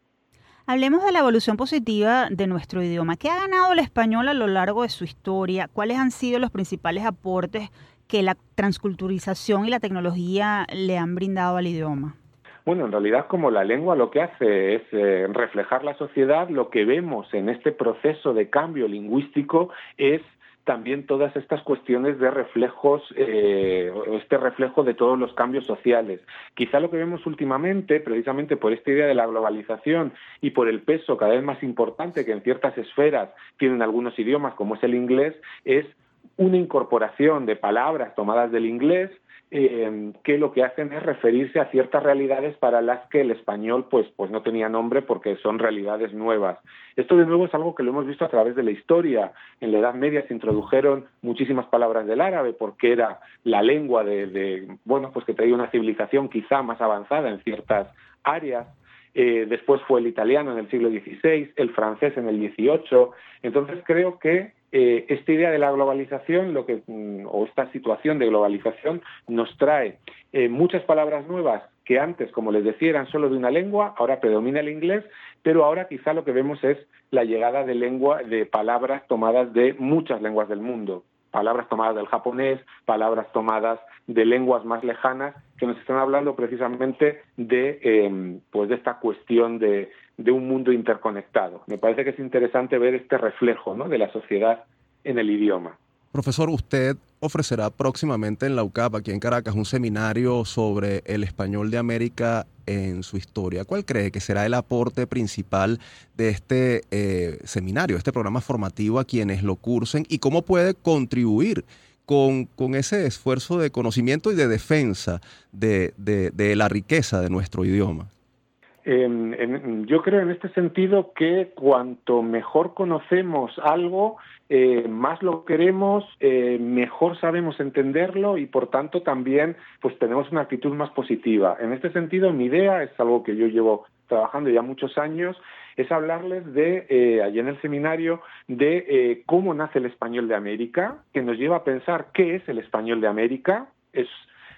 Hablemos de la evolución positiva de nuestro idioma. ¿Qué ha ganado el español a lo largo de su historia? ¿Cuáles han sido los principales aportes que la transculturización y la tecnología le han brindado al idioma? Bueno, en realidad como la lengua lo que hace es eh, reflejar la sociedad, lo que vemos en este proceso de cambio lingüístico es también todas estas cuestiones de reflejos, eh, este reflejo de todos los cambios sociales. Quizá lo que vemos últimamente, precisamente por esta idea de la globalización y por el peso cada vez más importante que en ciertas esferas tienen algunos idiomas, como es el inglés, es una incorporación de palabras tomadas del inglés eh, que lo que hacen es referirse a ciertas realidades para las que el español pues, pues no tenía nombre porque son realidades nuevas. Esto de nuevo es algo que lo hemos visto a través de la historia. En la Edad Media se introdujeron muchísimas palabras del árabe porque era la lengua de, de bueno, pues que traía una civilización quizá más avanzada en ciertas áreas. Eh, después fue el italiano en el siglo XVI, el francés en el XVIII. Entonces creo que eh, esta idea de la globalización, lo que, mm, o esta situación de globalización, nos trae eh, muchas palabras nuevas que antes, como les decía, eran solo de una lengua, ahora predomina el inglés, pero ahora quizá lo que vemos es la llegada de lengua, de palabras tomadas de muchas lenguas del mundo palabras tomadas del japonés, palabras tomadas de lenguas más lejanas, que nos están hablando precisamente de, em, pues de esta cuestión de, un mundo interconectado. Me parece que es interesante ver este reflejo ¿no? de la sociedad en el idioma. Profesor, usted ofrecerá próximamente en la UCAP, aquí en Caracas, un seminario sobre el español de América en su historia. ¿Cuál cree que será el aporte principal de este eh, seminario, este programa formativo a quienes lo cursen y cómo puede contribuir con, con ese esfuerzo de conocimiento y de defensa de, de, la riqueza de nuestro idioma? yo creo en este sentido que cuanto mejor conocemos algo, eh, más lo queremos, eh, mejor sabemos entenderlo y por tanto también pues tenemos una actitud más positiva. En este sentido, mi idea es algo que yo llevo trabajando ya muchos años, es hablarles de, eh, allí en el seminario, de cómo nace el español de América, que nos lleva a pensar qué es el español de América, es,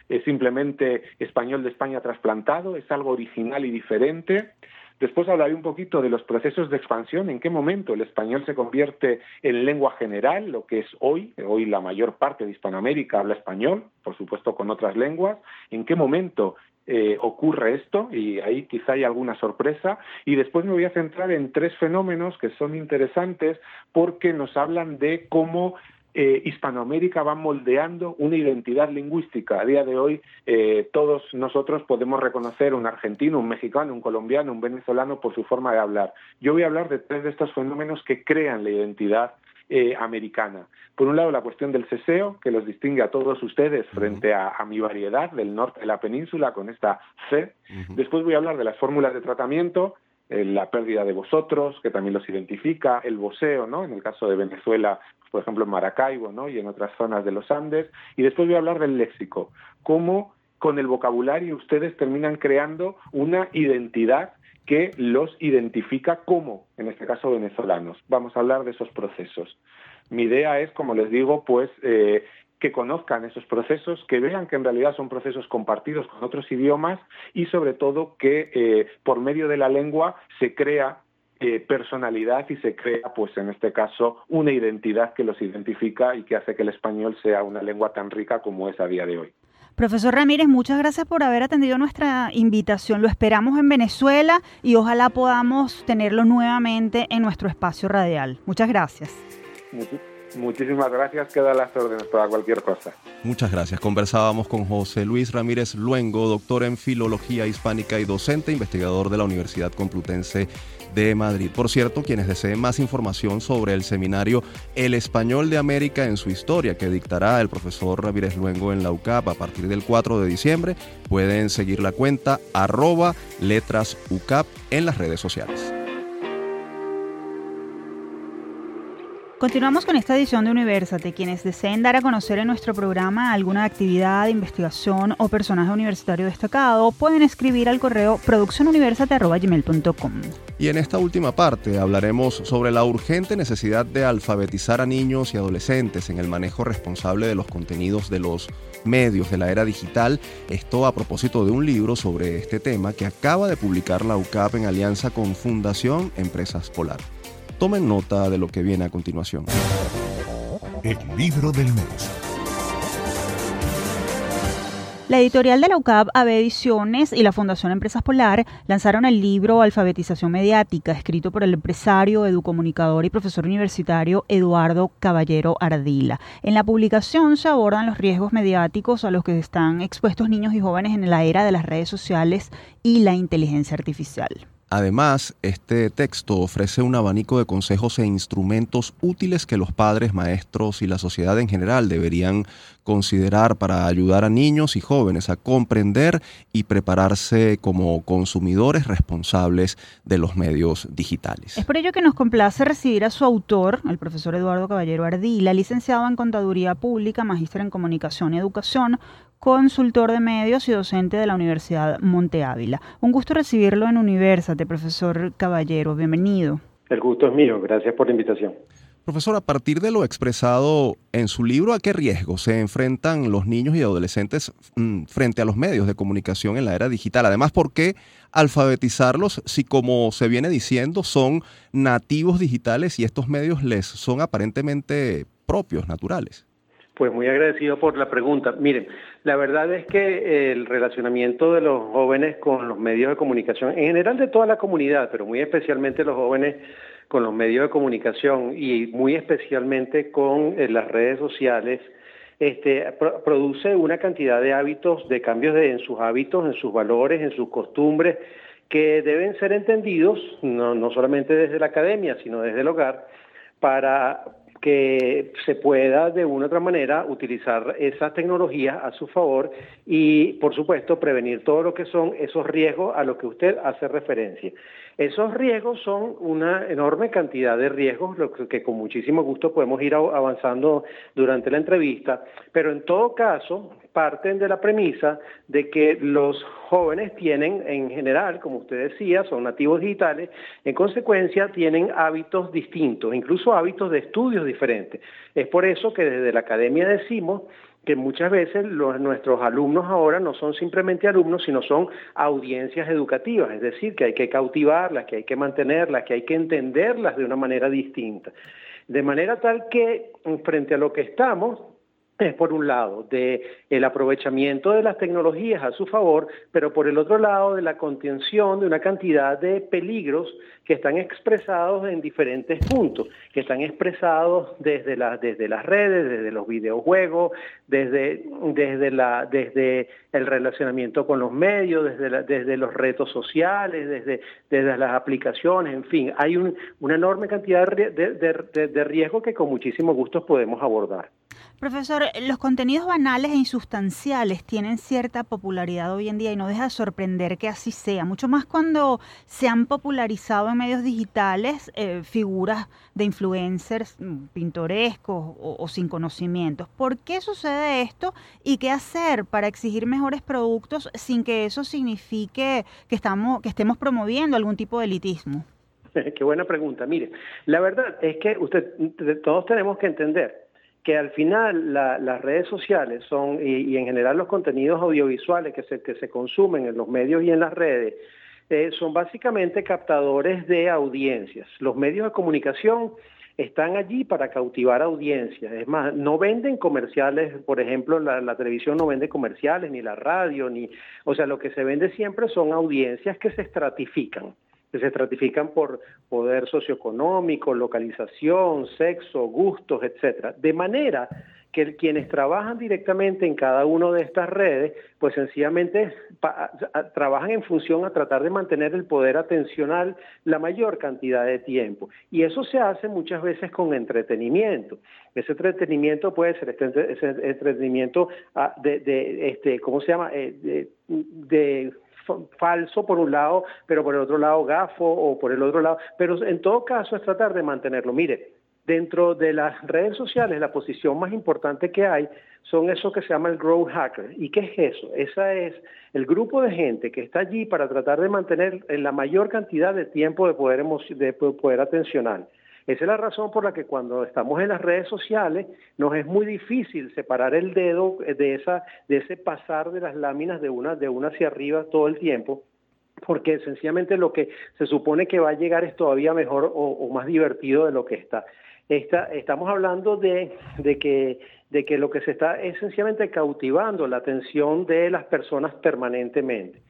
es simplemente español de España trasplantado, es algo original y diferente, Después hablaré un poquito de los procesos de expansión, en qué momento el español se convierte en lengua general, lo que es hoy, hoy la mayor parte de Hispanoamérica habla español, por supuesto con otras lenguas, en qué momento eh, ocurre esto y ahí quizá hay alguna sorpresa. Y después me voy a centrar en tres fenómenos que son interesantes porque nos hablan de cómo eh, Hispanoamérica va moldeando una identidad lingüística. A día de hoy eh, todos nosotros podemos reconocer un argentino, un mexicano, un colombiano, un venezolano por su forma de hablar. Yo voy a hablar de tres de estos fenómenos que crean la identidad eh, americana. Por un lado, la cuestión del ceseo, que los distingue a todos ustedes frente a, mi variedad del norte de la península con esta C. Después voy a hablar de las fórmulas de tratamiento, la pérdida de vosotros, que también los identifica, el voceo, ¿no? En el caso de Venezuela, por ejemplo, en Maracaibo ¿no? y en otras zonas de los Andes. Y después voy a hablar del léxico, cómo con el vocabulario ustedes terminan creando una identidad que los identifica como, en este caso, venezolanos. Vamos a hablar de esos procesos. Mi idea es, como les digo, pues eh, que conozcan esos procesos, que vean que en realidad son procesos compartidos con otros idiomas y sobre todo que eh, por medio de la lengua se crea eh, personalidad y se crea, pues en este caso, una identidad que los identifica y que hace que el español sea una lengua tan rica como es a día de hoy. Profesor Ramírez, muchas gracias por haber atendido nuestra invitación. Lo esperamos en Venezuela y ojalá podamos tenerlo nuevamente en nuestro espacio radial. Muchas gracias. Muchísimas gracias, queda las órdenes para cualquier cosa. Muchas gracias. Conversábamos con José Luis Ramírez Luengo, doctor en Filología Hispánica y docente, investigador de la Universidad Complutense de Madrid. Por cierto, quienes deseen más información sobre el seminario El Español de América en su historia que dictará el profesor Ramírez Luengo en la UCAP a partir del 4 de diciembre, pueden seguir la cuenta arroba letras UCAP en las redes sociales. Continuamos con esta edición de Universate. Quienes deseen dar a conocer en nuestro programa alguna actividad, investigación o personaje universitario destacado pueden escribir al correo produccionuniversate.gmail.com. Y en esta última parte hablaremos sobre la urgente necesidad de alfabetizar a niños y adolescentes en el manejo responsable de los contenidos de los medios de la era digital. Esto a propósito de un libro sobre este tema que acaba de publicar la UCAP en alianza con Fundación Empresas Polar. Tomen nota de lo que viene a continuación. El libro del mes. La editorial de la UCAP, AB Ediciones y la Fundación Empresas Polar lanzaron el libro Alfabetización Mediática, escrito por el empresario, educomunicador y profesor universitario Eduardo Caballero Ardila. En la publicación se abordan los riesgos mediáticos a los que están expuestos niños y jóvenes en la era de las redes sociales y la inteligencia artificial. Además, este texto ofrece un abanico de consejos e instrumentos útiles que los padres, maestros y la sociedad en general deberían considerar para ayudar a niños y jóvenes a comprender y prepararse como consumidores responsables de los medios digitales. Es por ello que nos complace recibir a su autor, el profesor Eduardo Caballero Ardila, licenciado en Contaduría Pública, magíster en Comunicación y Educación, consultor de medios y docente de la Universidad Monte Ávila. Un gusto recibirlo en Universate, profesor Caballero. Bienvenido. El gusto es mío. Gracias por la invitación. Profesor, a partir de lo expresado en su libro, ¿a qué riesgo se enfrentan los niños y adolescentes mm, frente a los medios de comunicación en la era digital? Además, ¿por qué alfabetizarlos si, como se viene diciendo, son nativos digitales y estos medios les son aparentemente propios, naturales? Pues muy agradecido por la pregunta. Miren, la verdad es que el relacionamiento de los jóvenes con los medios de comunicación, en general de toda la comunidad, pero muy especialmente los jóvenes con los medios de comunicación y muy especialmente con eh, las redes sociales, este, produce una cantidad de hábitos, de cambios en sus hábitos, en sus valores, en sus costumbres, que deben ser entendidos no, no solamente desde la academia, sino desde el hogar, para que se pueda de una u otra manera utilizar esas tecnologías a su favor y, por supuesto, prevenir todo lo que son esos riesgos a los que usted hace referencia. Esos riesgos son una enorme cantidad de riesgos, lo que con muchísimo gusto podemos ir avanzando durante la entrevista, pero en todo caso parten de la premisa de que los jóvenes tienen en general, como usted decía, son nativos digitales, en consecuencia tienen hábitos distintos, incluso hábitos de estudios diferentes. Es por eso que desde la academia decimos que muchas veces nuestros alumnos ahora no son simplemente alumnos, sino son audiencias educativas, es decir, que hay que cautivarlas, que hay que mantenerlas, que hay que entenderlas de una manera distinta. De manera tal que frente a lo que estamos, es por un lado de el aprovechamiento de las tecnologías a su favor, pero por el otro lado de la contención de una cantidad de peligros que están expresados en diferentes puntos, que están expresados desde, desde las redes, desde los videojuegos, desde, desde, la, desde el relacionamiento con los medios, desde, desde los retos sociales, desde, desde las aplicaciones, en fin, hay una enorme cantidad de, de, de riesgos que con muchísimo gusto podemos abordar. Profesor, los contenidos banales e insustanciales tienen cierta popularidad hoy en día y no deja de sorprender que así sea, mucho más cuando se han popularizado en medios digitales eh, figuras de influencers mm, pintorescos o, sin conocimientos. ¿Por qué sucede esto y qué hacer para exigir mejores productos sin que eso signifique que, estamos, que estemos promoviendo algún tipo de elitismo? Qué buena pregunta. Mire, la verdad es que usted, todos tenemos que entender que al final las redes sociales son, y, en general los contenidos audiovisuales que se, que se consumen en los medios y en las redes, eh, son básicamente captadores de audiencias. Los medios de comunicación están allí para cautivar audiencias. Es más, no venden comerciales, por ejemplo, la, la, televisión no vende comerciales, ni la radio, ni, o sea, lo que se vende siempre son audiencias que se estratifican que se estratifican por poder socioeconómico, localización, sexo, gustos, etcétera. De manera que quienes trabajan directamente en cada una de estas redes, pues sencillamente trabajan en función a tratar de mantener el poder atencional la mayor cantidad de tiempo. Y eso se hace muchas veces con entretenimiento. Ese entretenimiento puede ser este, entretenimiento ah, de, de, este, ¿cómo se llama? Eh, de falso por un lado, pero por el otro lado gafo o por el otro lado, pero en todo caso es tratar de mantenerlo. Mire, Dentro de las redes sociales, la posición más importante que hay son eso que se llama el growth hacker. ¿Y qué es eso? Esa es el grupo de gente que está allí para tratar de mantener en la mayor cantidad de tiempo de poder, de poder atencional. Esa es la razón por la que cuando estamos en las redes sociales nos es muy difícil separar el dedo de esa de ese pasar de las láminas de una de una hacia arriba todo el tiempo porque sencillamente lo que se supone que va a llegar es todavía mejor o, más divertido de lo que está. estamos hablando de, de, que, de que lo que se está es sencillamente cautivando la atención de las personas permanentemente.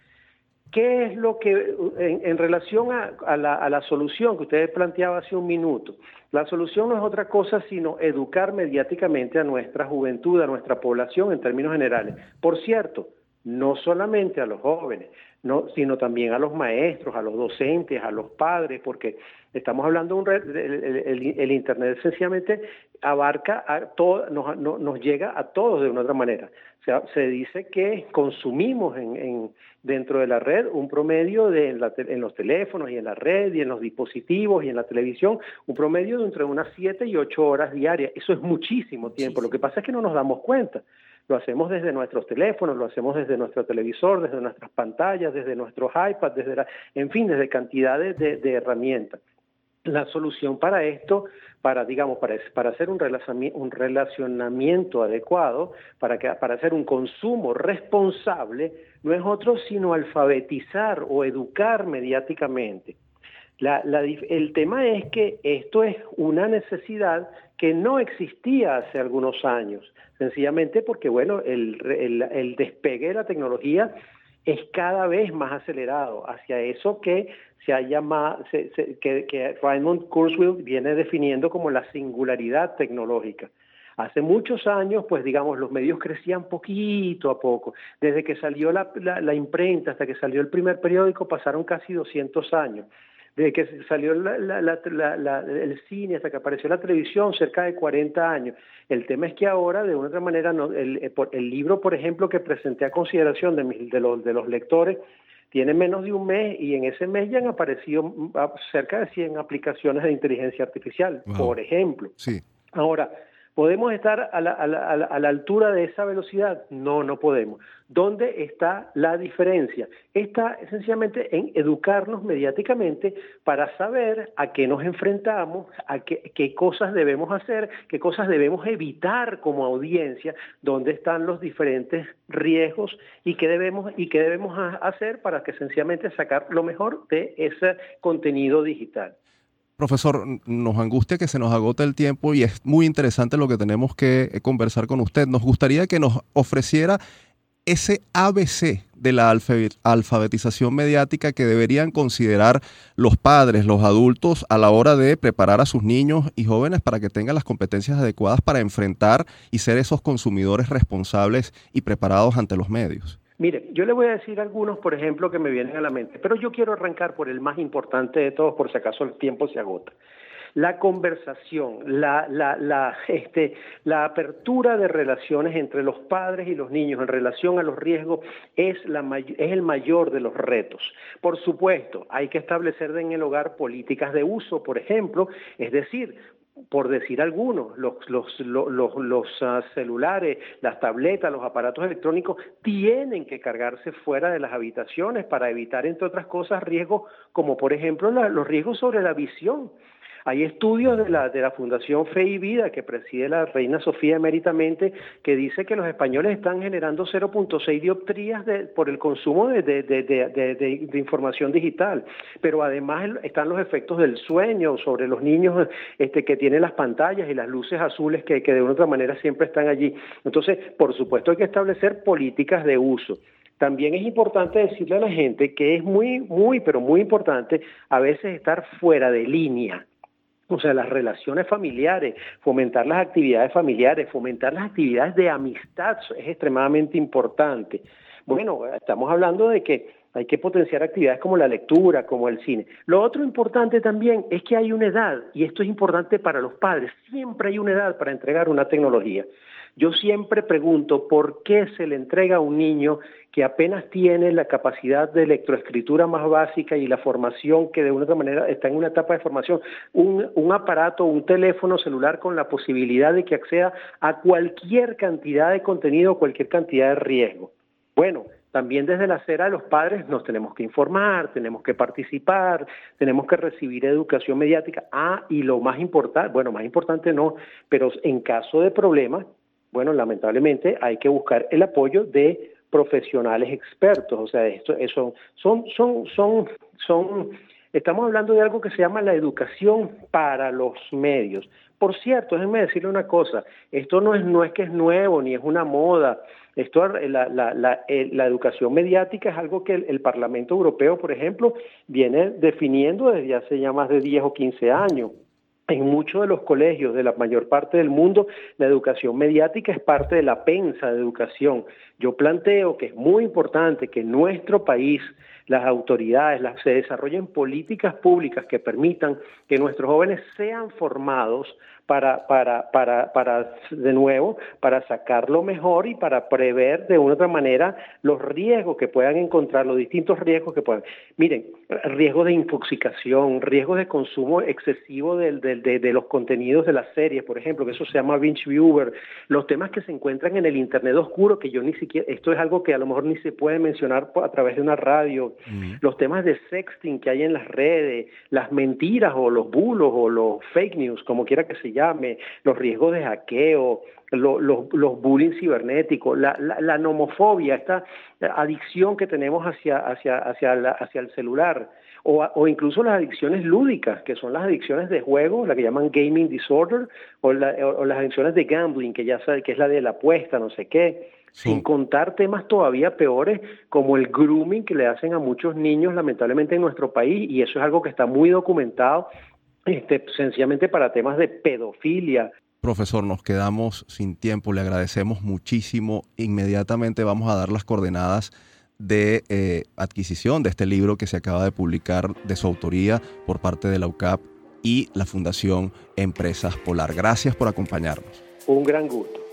¿Qué es lo que, en, relación a, la, solución que usted planteaba hace un minuto? La solución no es otra cosa sino educar mediáticamente a nuestra juventud, a nuestra población en términos generales. Por cierto, no solamente a los jóvenes, no, sino también a los maestros, a los docentes, a los padres, porque estamos hablando de un el, Internet sencillamente abarca a todo, nos, nos, llega a todos de una otra manera. O sea, se dice que consumimos en, dentro de la red un promedio de en, los teléfonos y en la red y en los dispositivos y en la televisión, un promedio de entre unas 7 y 8 horas diarias. Eso es muchísimo tiempo. Lo que pasa es que no nos damos cuenta. Lo hacemos desde nuestros teléfonos, lo hacemos desde nuestro televisor, desde nuestras pantallas, desde nuestros iPads, desde en fin, desde cantidades de, herramientas. La solución para esto, para digamos, para, hacer un relacionamiento, adecuado, para, que, para hacer un consumo responsable, no es otro sino alfabetizar o educar mediáticamente. el tema es que esto es una necesidad que no existía hace algunos años sencillamente porque, bueno, el, despegue de la tecnología es cada vez más acelerado hacia eso que se ha llamado, que, que Raymond Kurzweil viene definiendo como la singularidad tecnológica. Hace muchos años, pues digamos, los medios crecían poquito a poco. Desde que salió la, la imprenta hasta que salió el primer periódico pasaron casi 200 años desde que salió el cine hasta que apareció la televisión, cerca de 40 años. El tema es que ahora, de una otra manera, eh, el, libro, por ejemplo, que presenté a consideración de, los, lectores, tiene menos de un mes y en ese mes ya han aparecido mm, cerca de 100 aplicaciones de inteligencia artificial, por ejemplo. Sí. Ahora, ¿Podemos estar a la, altura de esa velocidad? No, no podemos. ¿Dónde está la diferencia? Está esencialmente en educarnos mediáticamente para saber a qué nos enfrentamos, a qué, cosas debemos hacer, qué cosas debemos evitar como audiencia, dónde están los diferentes riesgos y qué debemos, y qué debemos hacer para que sencillamente sacar lo mejor de ese contenido digital. Profesor, nos angustia que se nos agote el tiempo y es muy interesante lo que tenemos que eh, conversar con usted. Nos gustaría que nos ofreciera ese ABC de la alfabetización mediática que deberían considerar los padres, los adultos, a la hora de preparar a sus niños y jóvenes para que tengan las competencias adecuadas para enfrentar y ser esos consumidores responsables y preparados ante los medios. Mire, yo le voy a decir algunos, por ejemplo, que me vienen a la mente, pero yo quiero arrancar por el más importante de todos, por si acaso el tiempo se agota. La conversación, la, la, la, este, la apertura de relaciones entre los padres y los niños en relación a los riesgos es, la, es el mayor de los retos. Por supuesto, hay que establecer en el hogar políticas de uso, por ejemplo, es decir, por decir algunos, los, los, los, los ah, celulares, las tabletas, los aparatos electrónicos tienen que cargarse fuera de las habitaciones para evitar, entre otras cosas, riesgos como por ejemplo los riesgos sobre la visión. Hay estudios de la, de la Fundación Fe y Vida que preside la reina Sofía emeritamente que dice que los españoles están generando 0.6 dioptrías por el consumo de, de, información digital. Pero además están los efectos del sueño sobre los niños este, que tienen las pantallas y las luces azules que, que de una otra manera siempre están allí. Entonces, por supuesto, hay que establecer políticas de uso. También es importante decirle a la gente que es muy, muy, pero muy importante a veces estar fuera de línea. O sea, las relaciones familiares, fomentar las actividades familiares, fomentar las actividades de amistad es extremadamente importante. Bueno, estamos hablando de que hay que potenciar actividades como la lectura, como el cine. Lo otro importante también es que hay una edad, y esto es importante para los padres, siempre hay una edad para entregar una tecnología. Yo siempre pregunto por qué se le entrega a un niño que apenas tiene la capacidad de electroescritura más básica y la formación que de una otra manera está en una etapa de formación, un, aparato, un teléfono celular con la posibilidad de que acceda a cualquier cantidad de contenido, cualquier cantidad de riesgo. Bueno, también desde la acera los padres nos tenemos que informar, tenemos que participar, tenemos que recibir educación mediática. Ah, y lo más importante, bueno, más importante no, pero en caso de problemas, bueno, lamentablemente hay que buscar el apoyo de profesionales expertos, o sea, esto, son, son, son, son, estamos hablando de algo que se llama la educación para los medios. Por cierto, déjenme decirle una cosa, esto no es, no es que es nuevo ni es una moda, esto, la, la, la, eh, la educación mediática es algo que el, el, Parlamento Europeo, por ejemplo, viene definiendo desde hace ya más de 10 o 15 años. En muchos de los colegios de la mayor parte del mundo, la educación mediática es parte de la pensa de educación. Yo planteo que es muy importante que en nuestro país las autoridades se desarrollen políticas públicas que permitan que nuestros jóvenes sean formados para, para, para, para, de nuevo, para sacar lo mejor y para prever de una u otra manera los riesgos que puedan encontrar, los distintos riesgos que puedan. Miren, riesgos de intoxicación, riesgos de consumo excesivo de, de, de, de, los contenidos de las series, por ejemplo, que eso se llama binge viewer, los temas que se encuentran en el Internet oscuro, que yo ni siquiera, esto es algo que a lo mejor ni se puede mencionar a través de una radio, mm. los temas de sexting que hay en las redes, las mentiras o los bulos o los fake news, como quiera que se llame, los riesgos de hackeo, lo, lo, los bullying cibernéticos, la, la, la, nomofobia, esta adicción que tenemos hacia, hacia, hacia, la, hacia el celular, o, o, incluso las adicciones lúdicas, que son las adicciones de juego, la que llaman gaming disorder, o, la, o, o las adicciones de gambling, que ya sabe que es la de la apuesta, no sé qué. Sí. sin contar temas todavía peores como el grooming que le hacen a muchos niños lamentablemente en nuestro país y eso es algo que está muy documentado este, sencillamente para temas de pedofilia. Profesor, nos quedamos sin tiempo, le agradecemos muchísimo. Inmediatamente vamos a dar las coordenadas de eh, adquisición de este libro que se acaba de publicar de su autoría por parte de la UCAP y la Fundación Empresas Polar. Gracias por acompañarnos. Un gran gusto.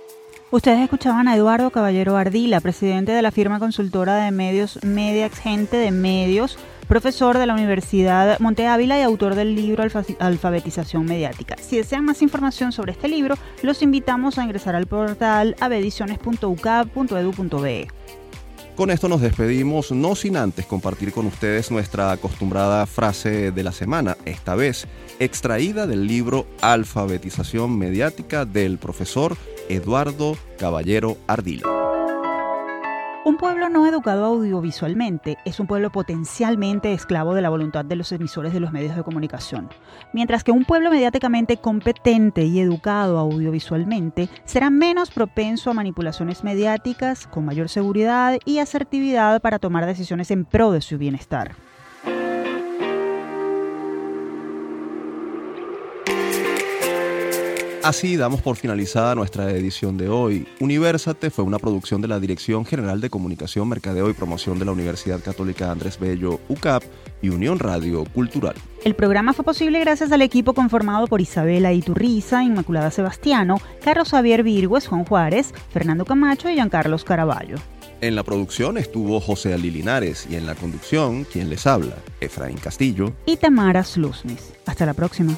Ustedes escuchaban a Eduardo Caballero Ardila, presidente de la firma consultora de medios Mediax Gente de Medios, profesor de la Universidad Monte Ávila y autor del libro Alfabetización Mediática. Si desean más información sobre este libro, los invitamos a ingresar al portal abediciones.ucap.edu.be. Con esto nos despedimos, no sin antes compartir con ustedes nuestra acostumbrada frase de la semana, esta vez extraída del libro Alfabetización Mediática del profesor Eduardo Caballero Ardila. Un pueblo no educado audiovisualmente es un pueblo potencialmente esclavo de la voluntad de los emisores de los medios de comunicación, mientras que un pueblo mediáticamente competente y educado audiovisualmente será menos propenso a manipulaciones mediáticas, con mayor seguridad y asertividad para tomar decisiones en pro de su bienestar. Así damos por finalizada nuestra edición de hoy. Universate fue una producción de la Dirección General de Comunicación, Mercadeo y Promoción de la Universidad Católica Andrés Bello, UCAP y Unión Radio Cultural. El programa fue posible gracias al equipo conformado por Isabela Iturriza, Inmaculada Sebastiano, Carlos Javier Virgües, Juan Juárez, Fernando Camacho y Giancarlos Caraballo. En la producción estuvo José Ali Linares y en la conducción, quien les habla, Efraín Castillo y Tamara Sluznis. Hasta la próxima.